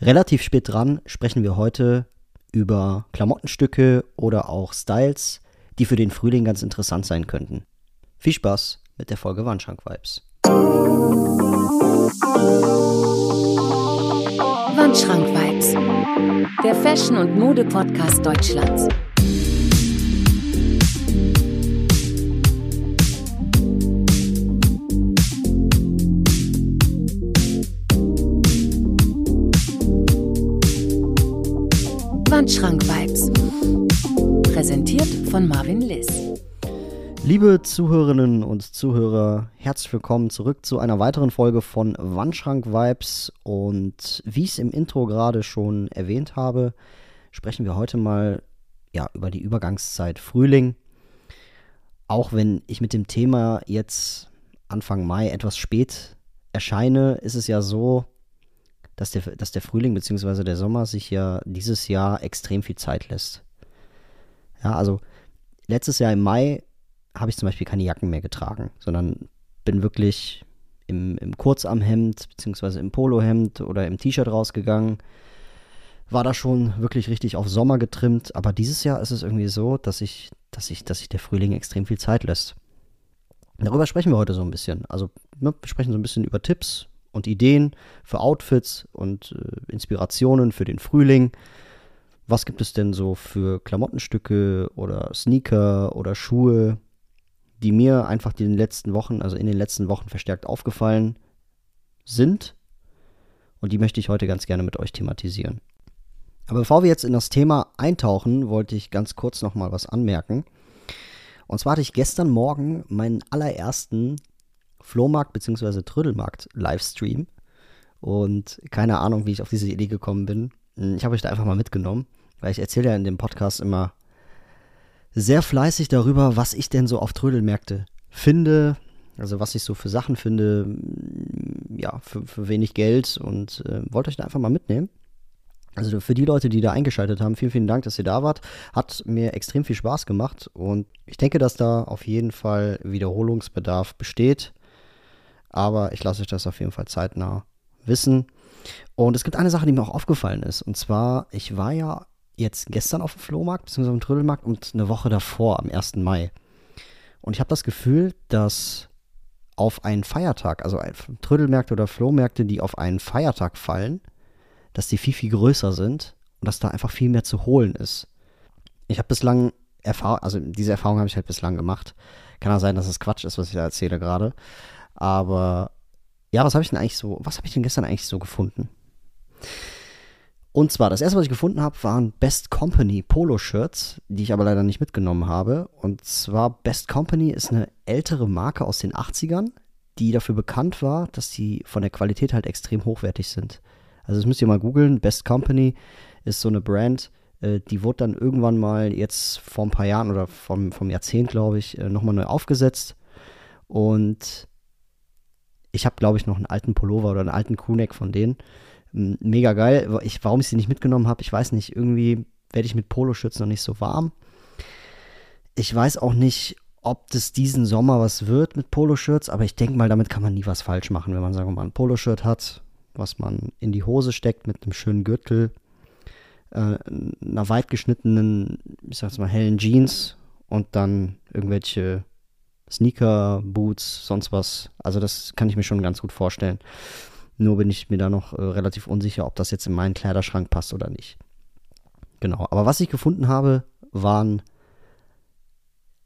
Relativ spät dran sprechen wir heute über Klamottenstücke oder auch Styles, die für den Frühling ganz interessant sein könnten. Viel Spaß mit der Folge Wandschrank Vibes. Wandschrank Vibes, der Fashion- und Mode-Podcast Deutschlands. Wandschrank-Vibes. Präsentiert von Marvin Liss. Liebe Zuhörerinnen und Zuhörer, herzlich willkommen zurück zu einer weiteren Folge von Wandschrank Vibes. Und wie ich es im Intro gerade schon erwähnt habe, sprechen wir heute mal ja, über die Übergangszeit Frühling. Auch wenn ich mit dem Thema jetzt Anfang Mai etwas spät erscheine, ist es ja so, dass der, dass der Frühling bzw. der Sommer sich ja dieses Jahr extrem viel Zeit lässt. Ja, also letztes Jahr im Mai habe ich zum Beispiel keine Jacken mehr getragen, sondern bin wirklich im, im Kurzarmhemd bzw. im Polohemd oder im T-Shirt rausgegangen. War da schon wirklich richtig auf Sommer getrimmt, aber dieses Jahr ist es irgendwie so, dass ich, dass ich, dass sich der Frühling extrem viel Zeit lässt. Darüber sprechen wir heute so ein bisschen. Also ne, wir sprechen so ein bisschen über Tipps, und Ideen für Outfits und äh, Inspirationen für den Frühling. Was gibt es denn so für Klamottenstücke oder Sneaker oder Schuhe, die mir einfach in den letzten Wochen, also in den letzten Wochen verstärkt aufgefallen sind? Und die möchte ich heute ganz gerne mit euch thematisieren. Aber bevor wir jetzt in das Thema eintauchen, wollte ich ganz kurz noch mal was anmerken. Und zwar hatte ich gestern Morgen meinen allerersten Flohmarkt bzw. Trödelmarkt Livestream. Und keine Ahnung, wie ich auf diese Idee gekommen bin. Hm, ich habe euch da einfach mal mitgenommen, weil ich erzähle ja in dem Podcast immer sehr fleißig darüber, was ich denn so auf Trödelmärkte finde. Also was ich so für Sachen finde, hm, ja, für, für wenig Geld und äh, wollte euch da einfach mal mitnehmen. Also für die Leute, die da eingeschaltet haben, vielen, vielen Dank, dass ihr da wart. Hat mir extrem viel Spaß gemacht und ich denke, dass da auf jeden Fall Wiederholungsbedarf besteht aber ich lasse euch das auf jeden Fall zeitnah wissen. Und es gibt eine Sache, die mir auch aufgefallen ist. Und zwar, ich war ja jetzt gestern auf dem Flohmarkt, beziehungsweise im Trödelmarkt und eine Woche davor, am 1. Mai. Und ich habe das Gefühl, dass auf einen Feiertag, also Trödelmärkte oder Flohmärkte, die auf einen Feiertag fallen, dass die viel, viel größer sind und dass da einfach viel mehr zu holen ist. Ich habe bislang Erfahrung, also diese Erfahrung habe ich halt bislang gemacht. Kann auch sein, dass es Quatsch ist, was ich da erzähle gerade. Aber ja, was habe ich denn eigentlich so, was habe ich denn gestern eigentlich so gefunden? Und zwar, das erste, was ich gefunden habe, waren Best Company Polo-Shirts, die ich aber leider nicht mitgenommen habe. Und zwar Best Company ist eine ältere Marke aus den 80ern, die dafür bekannt war, dass sie von der Qualität halt extrem hochwertig sind. Also das müsst ihr mal googeln. Best Company ist so eine Brand, äh, die wurde dann irgendwann mal jetzt vor ein paar Jahren oder vom, vom Jahrzehnt, glaube ich, äh, nochmal neu aufgesetzt. Und ich habe, glaube ich, noch einen alten Pullover oder einen alten Kuhneck von denen. Mega geil. Ich, warum ich sie nicht mitgenommen habe, ich weiß nicht. Irgendwie werde ich mit Poloshirts noch nicht so warm. Ich weiß auch nicht, ob das diesen Sommer was wird mit Poloshirts, aber ich denke mal, damit kann man nie was falsch machen, wenn man, sagen wir mal, ein Poloshirt hat, was man in die Hose steckt mit einem schönen Gürtel, äh, einer weit geschnittenen, ich sag's mal, hellen Jeans und dann irgendwelche Sneaker, Boots, sonst was. Also das kann ich mir schon ganz gut vorstellen. Nur bin ich mir da noch äh, relativ unsicher, ob das jetzt in meinen Kleiderschrank passt oder nicht. Genau. Aber was ich gefunden habe, waren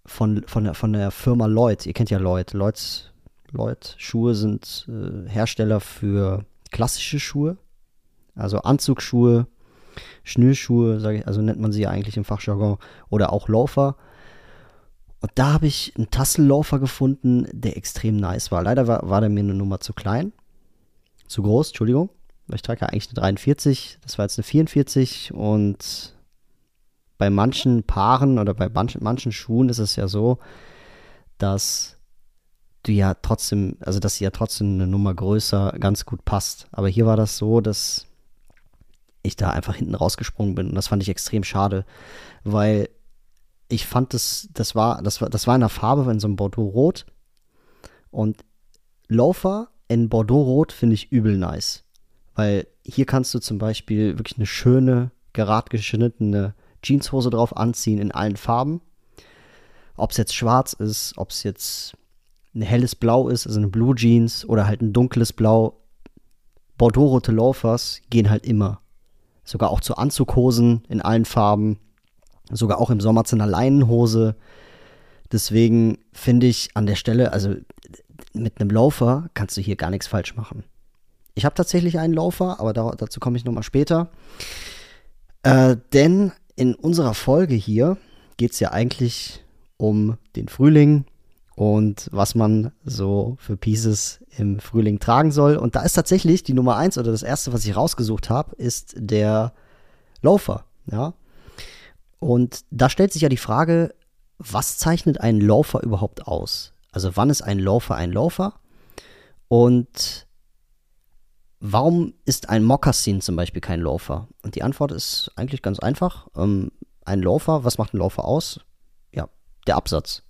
von, von, der, von der Firma Lloyd. Ihr kennt ja Lloyd. Lloyds, Lloyd Schuhe sind äh, Hersteller für klassische Schuhe. Also Anzugsschuhe, Schnürschuhe, ich, also nennt man sie ja eigentlich im Fachjargon, oder auch Laufer. Und da habe ich einen Tassellaufer gefunden, der extrem nice war. Leider war, war der mir eine Nummer zu klein. Zu groß, Entschuldigung. Ich trage ja eigentlich eine 43, das war jetzt eine 44 und bei manchen Paaren oder bei manchen, manchen Schuhen ist es ja so, dass du ja trotzdem, also dass sie ja trotzdem eine Nummer größer ganz gut passt. Aber hier war das so, dass ich da einfach hinten rausgesprungen bin und das fand ich extrem schade, weil ich fand das, das war, das war, das war in der Farbe in so einem Bordeaux-Rot. Und Loafer in Bordeaux-Rot finde ich übel nice. Weil hier kannst du zum Beispiel wirklich eine schöne, gerad geschnittene Jeanshose drauf anziehen in allen Farben. Ob es jetzt schwarz ist, ob es jetzt ein helles Blau ist, also eine Blue Jeans oder halt ein dunkles Blau. Bordeaux-rote Loafers gehen halt immer. Sogar auch zu Anzughosen in allen Farben. Sogar auch im Sommer zu einer Leinenhose. Deswegen finde ich an der Stelle, also mit einem Laufer kannst du hier gar nichts falsch machen. Ich habe tatsächlich einen Laufer, aber da, dazu komme ich nochmal später. Äh, denn in unserer Folge hier geht es ja eigentlich um den Frühling und was man so für Pieces im Frühling tragen soll. Und da ist tatsächlich die Nummer eins oder das erste, was ich rausgesucht habe, ist der Laufer. Ja. Und da stellt sich ja die Frage, was zeichnet einen Laufer überhaupt aus? Also wann ist ein Laufer ein Laufer? Und warum ist ein Mokassin zum Beispiel kein Laufer? Und die Antwort ist eigentlich ganz einfach. Ähm, ein Laufer, was macht ein Laufer aus? Ja, der Absatz.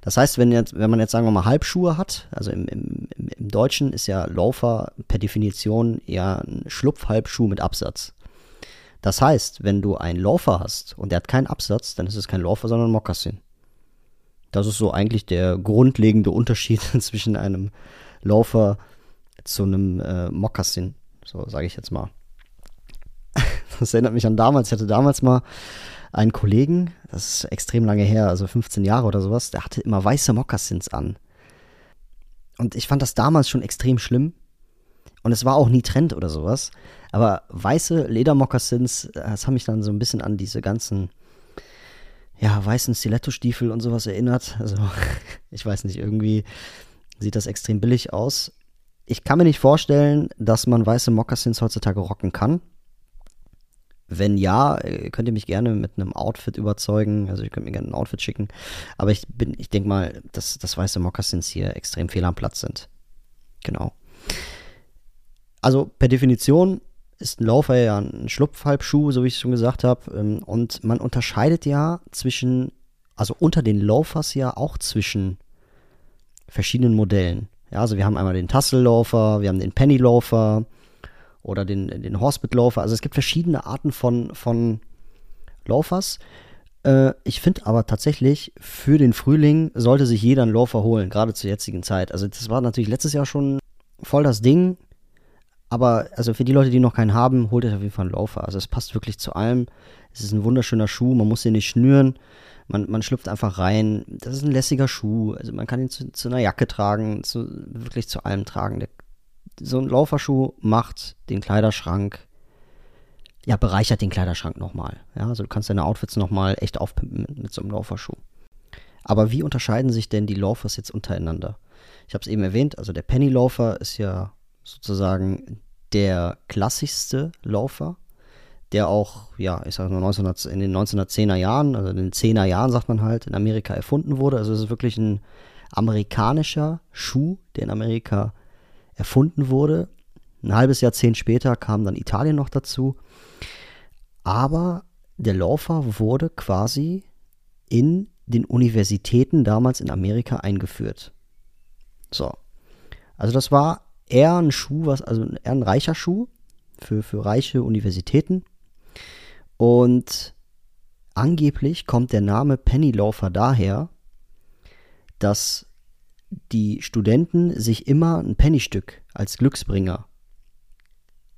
Das heißt, wenn, jetzt, wenn man jetzt sagen wir mal Halbschuhe hat, also im, im, im Deutschen ist ja Laufer per Definition ja ein Schlupfhalbschuh mit Absatz. Das heißt, wenn du einen Laufer hast und der hat keinen Absatz, dann ist es kein Laufer, sondern ein Mokassin. Das ist so eigentlich der grundlegende Unterschied zwischen einem Laufer zu einem äh, Mokassin, so sage ich jetzt mal. Das erinnert mich an damals. Ich hatte damals mal einen Kollegen, das ist extrem lange her, also 15 Jahre oder sowas, der hatte immer weiße Mokassins an. Und ich fand das damals schon extrem schlimm. Und es war auch nie Trend oder sowas. Aber weiße Ledermokassins, das hat mich dann so ein bisschen an diese ganzen, ja, weißen Stiletto-Stiefel und sowas erinnert. Also, ich weiß nicht, irgendwie sieht das extrem billig aus. Ich kann mir nicht vorstellen, dass man weiße Mokassins heutzutage rocken kann. Wenn ja, äh, könnt ihr mich gerne mit einem Outfit überzeugen. Also ihr könnt mir gerne ein Outfit schicken. Aber ich bin, ich denke mal, dass, dass weiße Mokassins hier extrem fehl am Platz sind. Genau. Also per Definition ist ein Laufer ja ein Schlupfhalbschuh, so wie ich es schon gesagt habe. Ähm, und man unterscheidet ja zwischen, also unter den Laufers ja auch zwischen verschiedenen Modellen. Ja, also wir haben einmal den Tassellaufer, wir haben den Pennylaufer, oder den, den Horsebit-Laufer. Also es gibt verschiedene Arten von, von Laufers. Äh, ich finde aber tatsächlich, für den Frühling sollte sich jeder einen Laufer holen, gerade zur jetzigen Zeit. Also das war natürlich letztes Jahr schon voll das Ding. Aber also für die Leute, die noch keinen haben, holt euch auf jeden Fall einen Laufer. Also es passt wirklich zu allem. Es ist ein wunderschöner Schuh, man muss ihn nicht schnüren. Man, man schlüpft einfach rein. Das ist ein lässiger Schuh. Also man kann ihn zu, zu einer Jacke tragen, zu, wirklich zu allem tragen. Der so ein Lauferschuh macht den Kleiderschrank, ja, bereichert den Kleiderschrank nochmal. Ja, also du kannst deine Outfits nochmal echt aufpimpen mit, mit so einem Lauferschuh. Aber wie unterscheiden sich denn die Laufers jetzt untereinander? Ich habe es eben erwähnt, also der Penny Laufer ist ja sozusagen der klassischste Laufer, der auch, ja, ich sage mal 1900, in den 1910er Jahren, also in den 10er Jahren sagt man halt, in Amerika erfunden wurde. Also es ist wirklich ein amerikanischer Schuh, der in Amerika erfunden wurde. Ein halbes Jahrzehnt später kam dann Italien noch dazu. Aber der Laufer wurde quasi in den Universitäten damals in Amerika eingeführt. So. Also das war eher ein Schuh, was, also eher ein reicher Schuh für, für reiche Universitäten. Und angeblich kommt der Name Pennyloafer daher, dass die Studenten sich immer ein Pennystück als Glücksbringer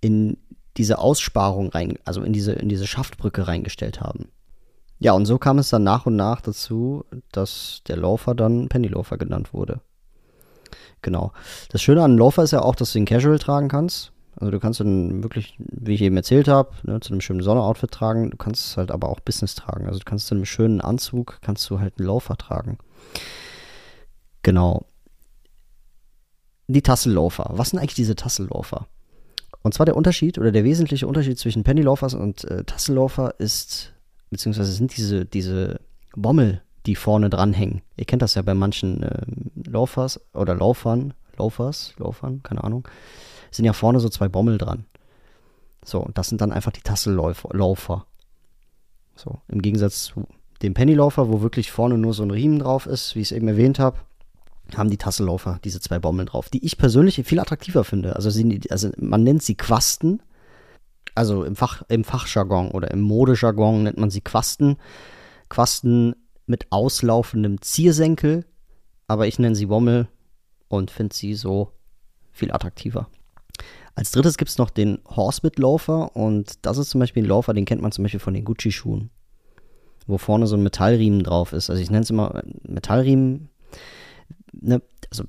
in diese Aussparung rein, also in diese, in diese Schaftbrücke reingestellt haben. Ja, und so kam es dann nach und nach dazu, dass der Laufer dann Pennyloafer genannt wurde. Genau. Das Schöne an Laufer ist ja auch, dass du ihn casual tragen kannst. Also du kannst ihn wirklich, wie ich eben erzählt habe, ne, zu einem schönen Sonneroutfit tragen. Du kannst es halt aber auch Business tragen. Also du kannst zu einem schönen Anzug, kannst du halt einen Laufer tragen. Genau. Die Tasselloafer. Was sind eigentlich diese Tasselloafer? Und zwar der Unterschied oder der wesentliche Unterschied zwischen Pennyloafers und äh, Tasselloafer ist, beziehungsweise sind diese, diese Bommel, die vorne dranhängen. Ihr kennt das ja bei manchen äh, Laufers oder Laufern, Laufers, Laufern, keine Ahnung, sind ja vorne so zwei Bommel dran. So, das sind dann einfach die Tasselläufer. So, im Gegensatz zu dem Pennyloafer, wo wirklich vorne nur so ein Riemen drauf ist, wie ich es eben erwähnt habe, haben die Tasselläufer diese zwei Bommeln drauf, die ich persönlich viel attraktiver finde. Also, sie, also man nennt sie Quasten, also im, Fach, im Fachjargon oder im Modejargon nennt man sie Quasten. Quasten mit auslaufendem Ziersenkel, aber ich nenne sie Wommel und finde sie so viel attraktiver. Als drittes gibt es noch den Horsebit-Laufer und das ist zum Beispiel ein Laufer, den kennt man zum Beispiel von den Gucci-Schuhen, wo vorne so ein Metallriemen drauf ist. Also ich nenne es immer Metallriemen. Ne? Also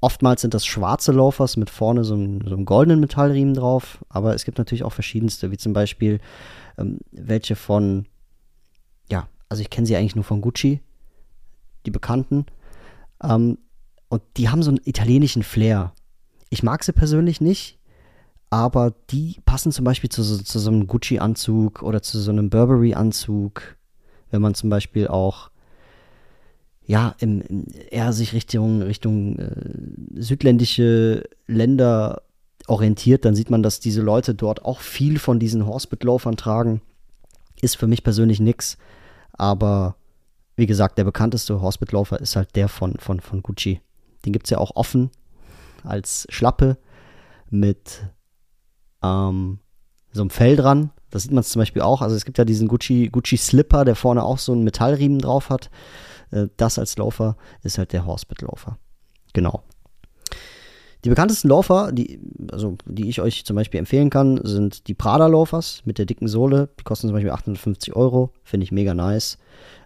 oftmals sind das schwarze Laufers mit vorne so einem, so goldenen Metallriemen drauf, aber es gibt natürlich auch verschiedenste, wie zum Beispiel ähm, welche von, also ich kenne sie eigentlich nur von Gucci, die bekannten. Ähm, und die haben so einen italienischen Flair. Ich mag sie persönlich nicht, aber die passen zum Beispiel zu, so, zu so einem Gucci-Anzug oder zu so einem Burberry-Anzug, wenn man zum Beispiel auch ja, im, im, eher sich Richtung, Richtung äh, südländische Länder orientiert, dann sieht man, dass diese Leute dort auch viel von diesen Horsebit-Laufern tragen. Ist für mich persönlich nix, aber wie gesagt, der bekannteste Horsebit-Laufer ist halt der von, von, von Gucci. Den gibt es ja auch offen als Schlappe mit ähm, so einem Fell dran. Das sieht man zum Beispiel auch. Also es gibt ja diesen Gucci, Gucci Slipper, der vorne auch so einen Metallriemen drauf hat. Äh, das als Laufer ist halt der Horsebit-Laufer. Genau. Die bekanntesten Laufer, die, also, die ich euch zum Beispiel empfehlen kann, sind die Prada-Laufers mit der dicken Sohle. Die kosten zum Beispiel 850 Euro. Finde ich mega nice.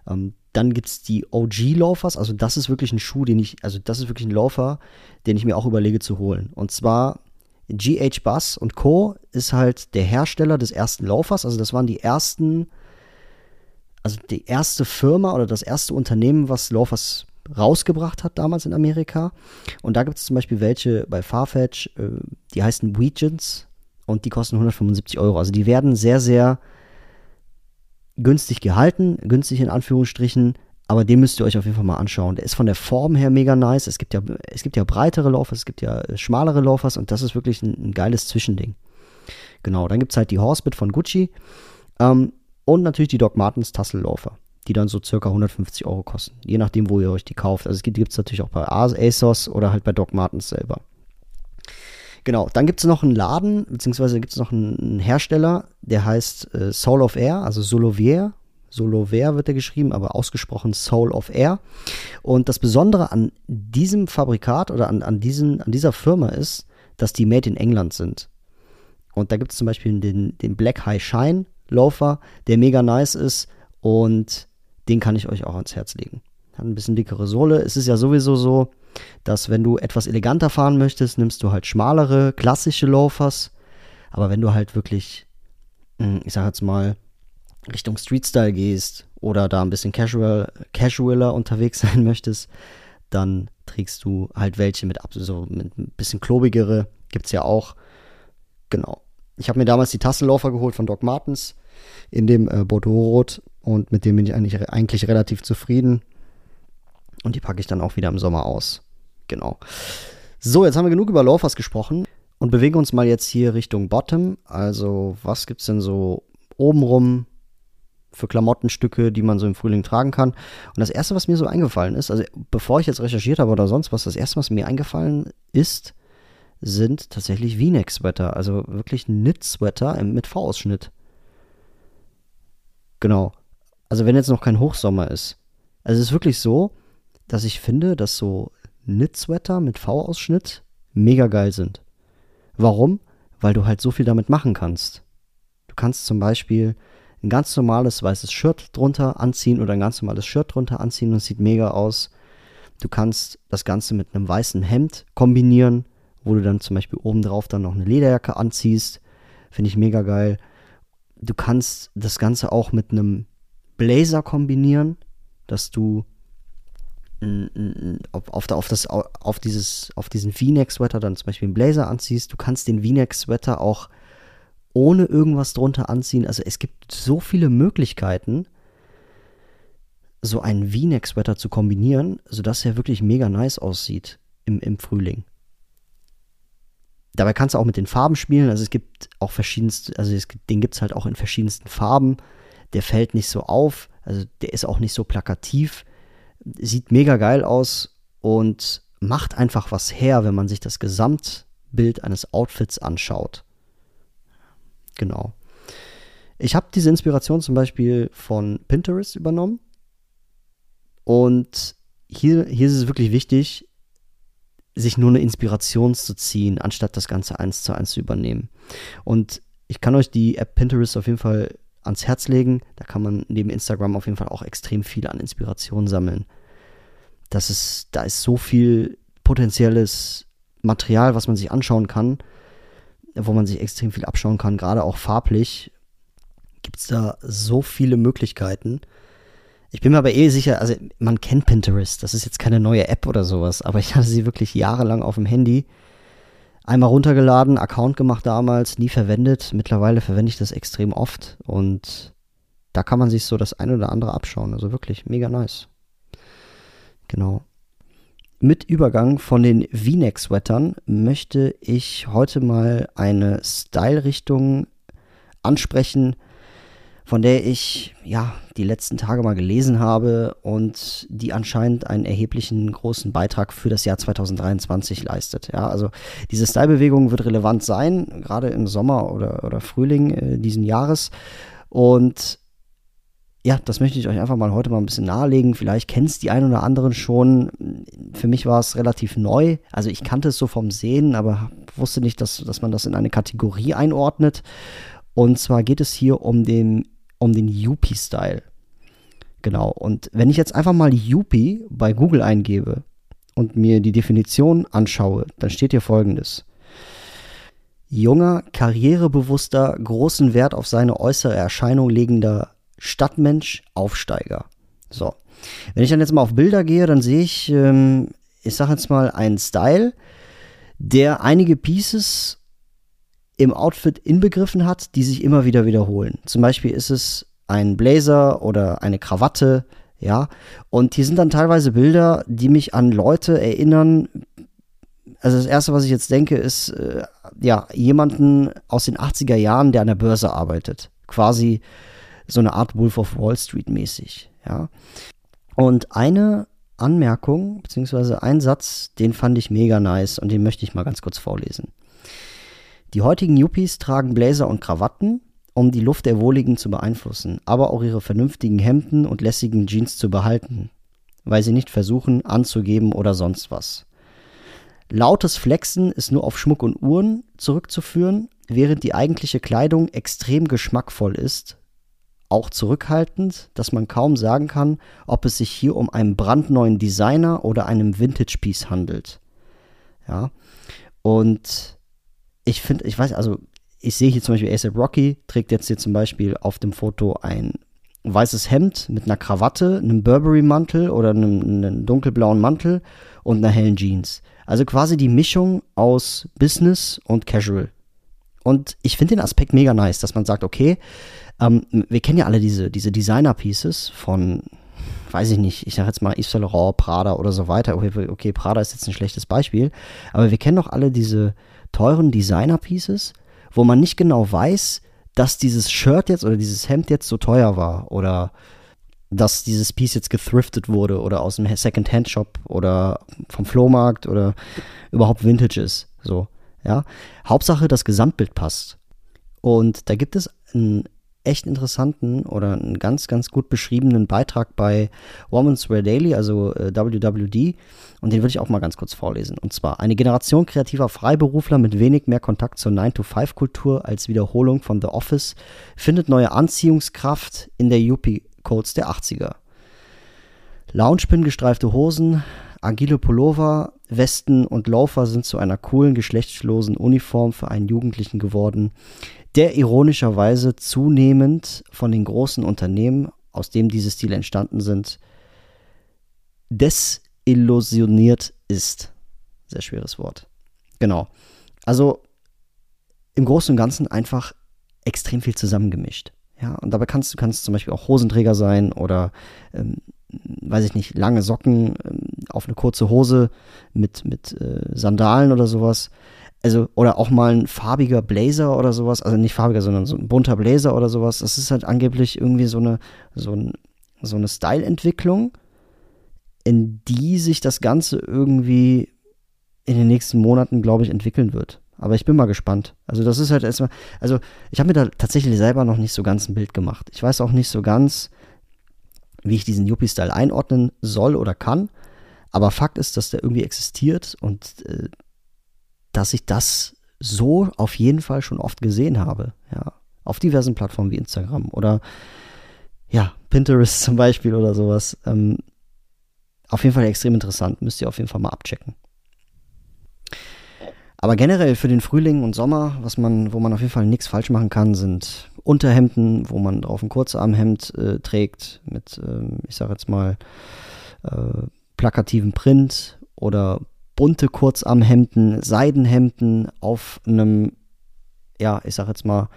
Ähm, dann gibt es die OG-Laufers. Also, das ist wirklich ein Schuh, den ich, also, das ist wirklich ein Laufer, den ich mir auch überlege zu holen. Und zwar GH Bus und Co. ist halt der Hersteller des ersten Laufers. Also, das waren die ersten, also die erste Firma oder das erste Unternehmen, was Laufers rausgebracht hat damals in Amerika. Und da gibt es zum Beispiel welche bei Farfetch, äh, die heißen Weegens und die kosten 175 Euro. Also die werden sehr, sehr günstig gehalten, günstig in Anführungsstrichen, aber den müsst ihr euch auf jeden Fall mal anschauen. Der ist von der Form her mega nice. Es gibt ja, es gibt ja breitere Laufers, es gibt ja schmalere Laufers und das ist wirklich ein, ein geiles Zwischending. Genau, dann gibt es halt die Horsebit von Gucci ähm, und natürlich die Doc Martens Tasselläufer die dann so circa 150 Euro kosten. Je nachdem, wo ihr euch die kauft. Also es gibt es natürlich auch bei ASOS oder halt bei Doc Martens selber. Genau, dann gibt es noch einen Laden, beziehungsweise gibt es noch einen Hersteller, der heißt äh, Soul of Air, also Solovier. Solover wird er geschrieben, aber ausgesprochen Soul of Air. Und das Besondere an diesem Fabrikat oder an, an, diesen, an dieser Firma ist, dass die made in England sind. Und da gibt es zum Beispiel den, den Black High Shine Loafer, der mega nice ist und den kann ich euch auch ans Herz legen. Hat ein bisschen dickere Sohle. Es ist ja sowieso so, dass wenn du etwas eleganter fahren möchtest, nimmst du halt schmalere, klassische Loafers. Aber wenn du halt wirklich, hm, ich sag jetzt mal, Richtung Street-Style gehst oder da ein bisschen casual, casualer unterwegs sein möchtest, dann trägst du halt welche mit, so mit ein bisschen klobigere. Gibt es ja auch. Genau. Ich habe mir damals die Tassenlaufer geholt von Doc Martens in dem äh, Bordeaux-Rot und mit dem bin ich eigentlich, eigentlich relativ zufrieden. Und die packe ich dann auch wieder im Sommer aus. Genau. So, jetzt haben wir genug über Loafers gesprochen und bewegen uns mal jetzt hier Richtung Bottom. Also, was gibt es denn so obenrum für Klamottenstücke, die man so im Frühling tragen kann? Und das erste, was mir so eingefallen ist, also bevor ich jetzt recherchiert habe oder sonst was, das erste, was mir eingefallen ist, sind tatsächlich V-Neck-Sweater. Also wirklich Knit-Sweater mit V-Ausschnitt. Genau. Also wenn jetzt noch kein Hochsommer ist. Also es ist wirklich so, dass ich finde, dass so Knit-Sweater mit V-Ausschnitt mega geil sind. Warum? Weil du halt so viel damit machen kannst. Du kannst zum Beispiel ein ganz normales weißes Shirt drunter anziehen oder ein ganz normales Shirt drunter anziehen und es sieht mega aus. Du kannst das Ganze mit einem weißen Hemd kombinieren, wo du dann zum Beispiel obendrauf dann noch eine Lederjacke anziehst. Finde ich mega geil. Du kannst das Ganze auch mit einem Blazer kombinieren, dass du auf, auf, das, auf, dieses, auf diesen V-Neck-Sweater dann zum Beispiel einen Blazer anziehst. Du kannst den V-Neck-Sweater auch ohne irgendwas drunter anziehen. Also es gibt so viele Möglichkeiten, so einen V-Neck-Sweater zu kombinieren, sodass er wirklich mega nice aussieht im, im Frühling. Dabei kannst du auch mit den Farben spielen. Also es gibt auch verschiedenste, also es, den gibt es halt auch in verschiedensten Farben der fällt nicht so auf, also der ist auch nicht so plakativ, sieht mega geil aus und macht einfach was her, wenn man sich das Gesamtbild eines Outfits anschaut. Genau. Ich habe diese Inspiration zum Beispiel von Pinterest übernommen. Und hier, hier ist es wirklich wichtig, sich nur eine Inspiration zu ziehen, anstatt das Ganze eins zu eins zu übernehmen. Und ich kann euch die App Pinterest auf jeden Fall ans Herz legen. Da kann man neben Instagram auf jeden Fall auch extrem viel an Inspiration sammeln. Das ist, da ist so viel potenzielles Material, was man sich anschauen kann, wo man sich extrem viel abschauen kann, gerade auch farblich. Gibt es da so viele Möglichkeiten. Ich bin mir aber eh sicher, also man kennt Pinterest, das ist jetzt keine neue App oder sowas, aber ich hatte sie wirklich jahrelang auf dem Handy. Einmal runtergeladen, Account gemacht damals, nie verwendet. Mittlerweile verwende ich das extrem oft und da kann man sich so das eine oder andere abschauen. Also wirklich mega nice. Genau. Mit Übergang von den V-Neck-Sweatern möchte ich heute mal eine Style-Richtung ansprechen, von der ich ja die letzten Tage mal gelesen habe und die anscheinend einen erheblichen großen Beitrag für das Jahr 2023 leistet. Ja, also diese Style-Bewegung wird relevant sein, gerade im Sommer oder, oder Frühling äh, diesen Jahres. Und ja, das möchte ich euch einfach mal heute mal ein bisschen nahelegen. Vielleicht kennt es die einen oder anderen schon. Für mich war es relativ neu. Also ich kannte es so vom Sehen, aber wusste nicht, dass, dass man das in eine Kategorie einordnet. Und zwar geht es hier um den um den Yuppie-Style. Genau. Und wenn ich jetzt einfach mal Yuppie bei Google eingebe und mir die Definition anschaue, dann steht hier folgendes. Junger, karrierebewusster, großen Wert auf seine äußere Erscheinung legender Stadtmensch, Aufsteiger. So. Wenn ich dann jetzt mal auf Bilder gehe, dann sehe ich, ähm, ich sage jetzt mal, einen Style, der einige Pieces im Outfit inbegriffen hat, die sich immer wieder wiederholen. Zum Beispiel ist es ein Blazer oder eine Krawatte, ja. Und hier sind dann teilweise Bilder, die mich an Leute erinnern. Also das erste, was ich jetzt denke, ist äh, ja jemanden aus den 80er Jahren, der an der Börse arbeitet. Quasi so eine Art Wolf of Wall Street mäßig, ja. Und eine Anmerkung, beziehungsweise ein Satz, den fand ich mega nice und den möchte ich mal ganz kurz vorlesen. Die heutigen Yuppies tragen Bläser und Krawatten, um die Luft der Wohligen zu beeinflussen, aber auch ihre vernünftigen Hemden und lässigen Jeans zu behalten, weil sie nicht versuchen anzugeben oder sonst was. Lautes Flexen ist nur auf Schmuck und Uhren zurückzuführen, während die eigentliche Kleidung extrem geschmackvoll ist, auch zurückhaltend, dass man kaum sagen kann, ob es sich hier um einen brandneuen Designer oder einem Vintage-Piece handelt. Ja. Und ich finde, ich weiß, also ich sehe hier zum Beispiel ASAP Rocky, trägt jetzt hier zum Beispiel auf dem Foto ein weißes Hemd mit einer Krawatte, einem Burberry-Mantel oder einem, einem, dunkelblauen Mantel und einer hellen Jeans. Also quasi die Mischung aus Business und Casual. Und ich finde den Aspekt mega nice, dass man sagt, okay, ähm, wir kennen ja alle diese, diese Designer-Pieces von, weiß ich nicht, ich sage jetzt mal Yves Saint Laurent, Prada oder so weiter. Okay, okay, Prada ist jetzt ein schlechtes Beispiel, aber wir kennen doch alle diese, teuren Designer-Pieces, wo man nicht genau weiß, dass dieses Shirt jetzt oder dieses Hemd jetzt so teuer war oder dass dieses Piece jetzt gethriftet wurde oder aus einem Second-Hand-Shop oder vom Flohmarkt oder überhaupt Vintage ist. So, ja. Hauptsache, das Gesamtbild passt. Und da gibt es ein echt interessanten oder einen ganz, ganz gut beschriebenen Beitrag bei Women's Wear Daily, also äh, WWD. Und den würde ich auch mal ganz kurz vorlesen. Und zwar, eine Generation kreativer Freiberufler mit wenig mehr Kontakt zur 9-to-5-Kultur als Wiederholung von The Office findet neue Anziehungskraft in der Yuppie-Codes der 80er. Loungepin gestreifte Hosen, agile Pullover, Westen und Laufer sind zu einer coolen, geschlechtslosen Uniform für einen Jugendlichen geworden, der ironischerweise zunehmend von den großen Unternehmen, aus dem diese Stile entstanden sind, desillusioniert ist. Sehr schweres Wort. Genau. Also im Großen und Ganzen einfach extrem viel zusammengemischt. Ja, und dabei kannst du kannst zum Beispiel auch Hosenträger sein oder ähm, weiß ich nicht, lange Socken ähm, auf eine kurze Hose mit, mit äh, Sandalen oder sowas also, oder auch mal ein farbiger Blazer oder sowas, also nicht farbiger, sondern so ein bunter Blazer oder sowas. Das ist halt angeblich irgendwie so eine, so, ein, so eine Style-Entwicklung in die sich das Ganze irgendwie in den nächsten Monaten, glaube ich, entwickeln wird. Aber ich bin mal gespannt. Also das ist halt erstmal, also ich habe mir da tatsächlich selber noch nicht so ganz ein Bild gemacht. Ich weiß auch nicht so ganz, wie ich diesen Yuppie-Style einordnen soll oder kann. Aber Fakt ist, dass der irgendwie existiert und äh, dass ich das so auf jeden Fall schon oft gesehen habe. Ja, auf diversen Plattformen wie Instagram oder ja, Pinterest zum Beispiel oder sowas. Ähm, auf jeden Fall extrem interessant. Müsst ihr auf jeden Fall mal abchecken. Aber generell für den Frühling und Sommer, was man, wo man auf jeden Fall nichts falsch machen kann, sind Unterhemden, wo man drauf ein Kurzarmhemd äh, trägt mit, ähm, ich sag jetzt mal, äh, plakativen Print oder bunte Kurzarmhemden, Seidenhemden auf einem, ja, ich sag jetzt mal,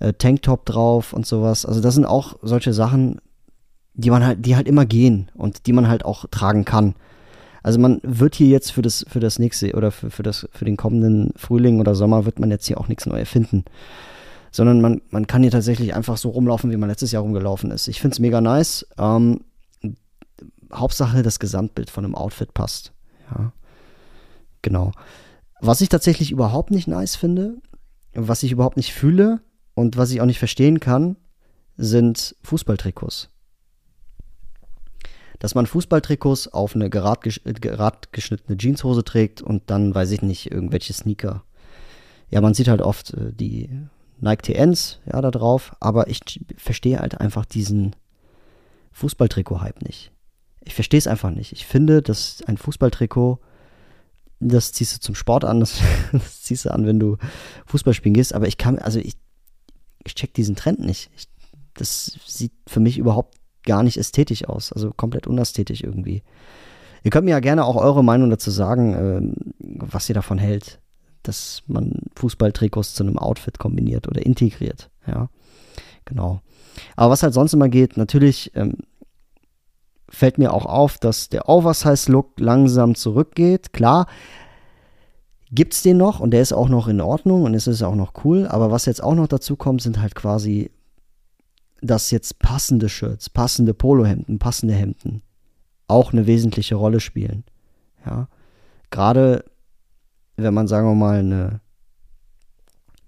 äh, Tanktop drauf und sowas. Also das sind auch solche Sachen, die man halt, die halt immer gehen und die man halt auch tragen kann. Also man wird hier jetzt für das, für das nächste oder für, für, das, für den kommenden Frühling oder Sommer wird man jetzt hier auch nichts neu erfinden. Sondern man, man kann hier tatsächlich einfach so rumlaufen, wie man letztes Jahr rumgelaufen ist. Ich finde es mega nice. Ähm, Hauptsache das Gesamtbild von einem Outfit passt. Ja. Genau. Was ich tatsächlich überhaupt nicht nice finde, was ich überhaupt nicht fühle und was ich auch nicht verstehen kann, sind Fußballtrikots dass man Fußballtrikots auf eine gerad, gerad geschnittene Jeanshose trägt und dann, weiß ich nicht, irgendwelche Sneaker. Ja, man sieht halt oft äh, die Nike TNs, ja, da drauf, aber ich verstehe halt einfach diesen Fußballtrikot-Hype nicht. Ich verstehe es einfach nicht. Ich finde, dass ein Fußballtrikot, das ziehst du zum Sport an, das, das ziehst du an, wenn du Fußball spielen gehst, aber ich kann, also ich, ich check diesen Trend nicht. Ich, das sieht für mich überhaupt gar nicht ästhetisch aus, also komplett unästhetisch irgendwie. Ihr könnt mir ja gerne auch eure Meinung dazu sagen, äh, was ihr davon hält, dass man Fußballtrikots zu einem Outfit kombiniert oder integriert. Ja, genau. Aber was halt sonst immer geht, natürlich ähm, fällt mir auch auf, dass der Oversize-Look langsam zurückgeht. Klar, gibt es den noch und der ist auch noch in Ordnung und es ist auch noch cool. Aber was jetzt auch noch dazu kommt, sind halt quasi dass jetzt passende Shirts, passende Polohemden, passende Hemden auch eine wesentliche Rolle spielen. Ja, gerade wenn man, sagen wir mal, eine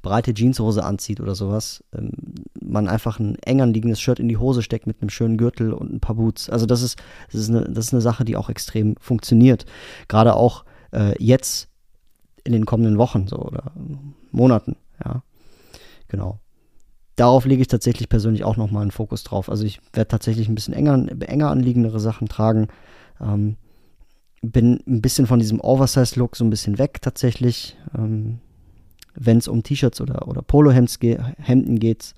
breite Jeanshose anzieht oder sowas, ähm, man einfach ein eng anliegendes Shirt in die Hose steckt mit einem schönen Gürtel und ein paar Boots. Also das ist, das ist, eine, das ist eine Sache, die auch extrem funktioniert. Gerade auch äh, jetzt in den kommenden Wochen so oder Monaten, ja. Genau darauf lege ich tatsächlich persönlich auch nochmal einen Fokus drauf. Also ich werde tatsächlich ein bisschen enger, enger anliegendere Sachen tragen. Ähm, bin ein bisschen von diesem Oversize-Look so ein bisschen weg tatsächlich. Ähm, Wenn es um T-Shirts oder, oder Polohemden ge geht.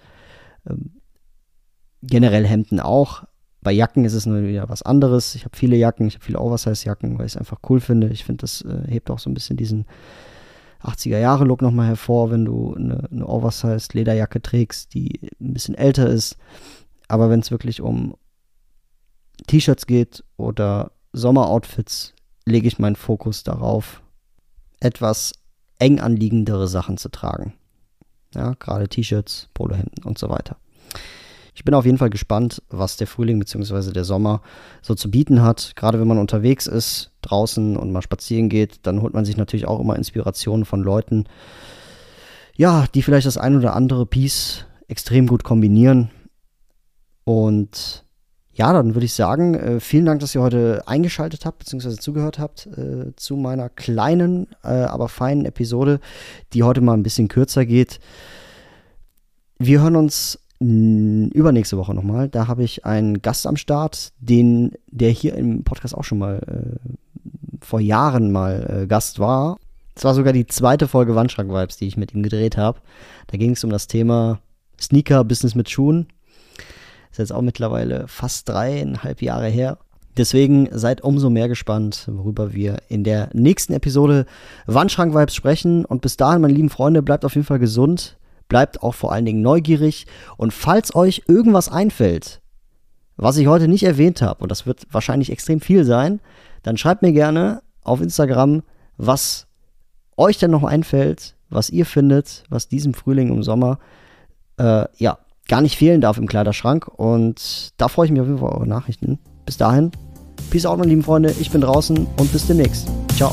Ähm, generell Hemden auch. Bei Jacken ist es nur wieder was anderes. Ich habe viele Jacken, ich habe viele Oversize-Jacken, weil ich es einfach cool finde. Ich finde, das äh, hebt auch so ein bisschen diesen 80er-Jahre-Look nochmal hervor, wenn du eine, eine Oversized Lederjacke trägst, die ein bisschen älter ist. Aber wenn es wirklich um T-Shirts geht oder Sommeroutfits, lege ich meinen Fokus darauf, etwas eng anliegendere Sachen zu tragen. Ja, gerade T-Shirts, Polohemden und so weiter. Ich bin auf jeden Fall gespannt, was der Frühling bzw. der Sommer so zu bieten hat. Gerade wenn man unterwegs ist, draußen und mal spazieren geht, dann holt man sich natürlich auch immer Inspirationen von Leuten, ja, die vielleicht das ein oder andere Piece extrem gut kombinieren. Und ja, dann würde ich sagen, äh, vielen Dank, dass ihr heute eingeschaltet habt bzw. zugehört habt äh, zu meiner kleinen, äh, aber feinen Episode, die heute mal ein bisschen kürzer geht. Wir hören uns übernächste Woche nochmal. Da habe ich einen Gast am Start, den, der hier im Podcast auch schon mal äh, vor Jahren mal äh, Gast war. Es war sogar die zweite Folge Wandschrank-Vibes, die ich mit ihm gedreht habe. Da ging es um das Thema Sneaker-Business mit Schuhen. Ist jetzt auch mittlerweile fast dreieinhalb Jahre her. Deswegen seid umso mehr gespannt, worüber wir in der nächsten Episode Wandschrank-Vibes sprechen. Und bis dahin, meine lieben Freunde, bleibt auf jeden Fall gesund bleibt auch vor allen Dingen neugierig und falls euch irgendwas einfällt, was ich heute nicht erwähnt habe, und das wird wahrscheinlich extrem viel sein, dann schreibt mir gerne auf Instagram, was euch denn noch einfällt, was ihr findet, was diesem Frühling im Sommer äh, ja gar nicht fehlen darf im Kleiderschrank. Und da freue ich mich auf jeden Fall auf eure Nachrichten. Bis dahin, Peace out, meine lieben Freunde. Ich bin draußen und bis demnächst. Ciao.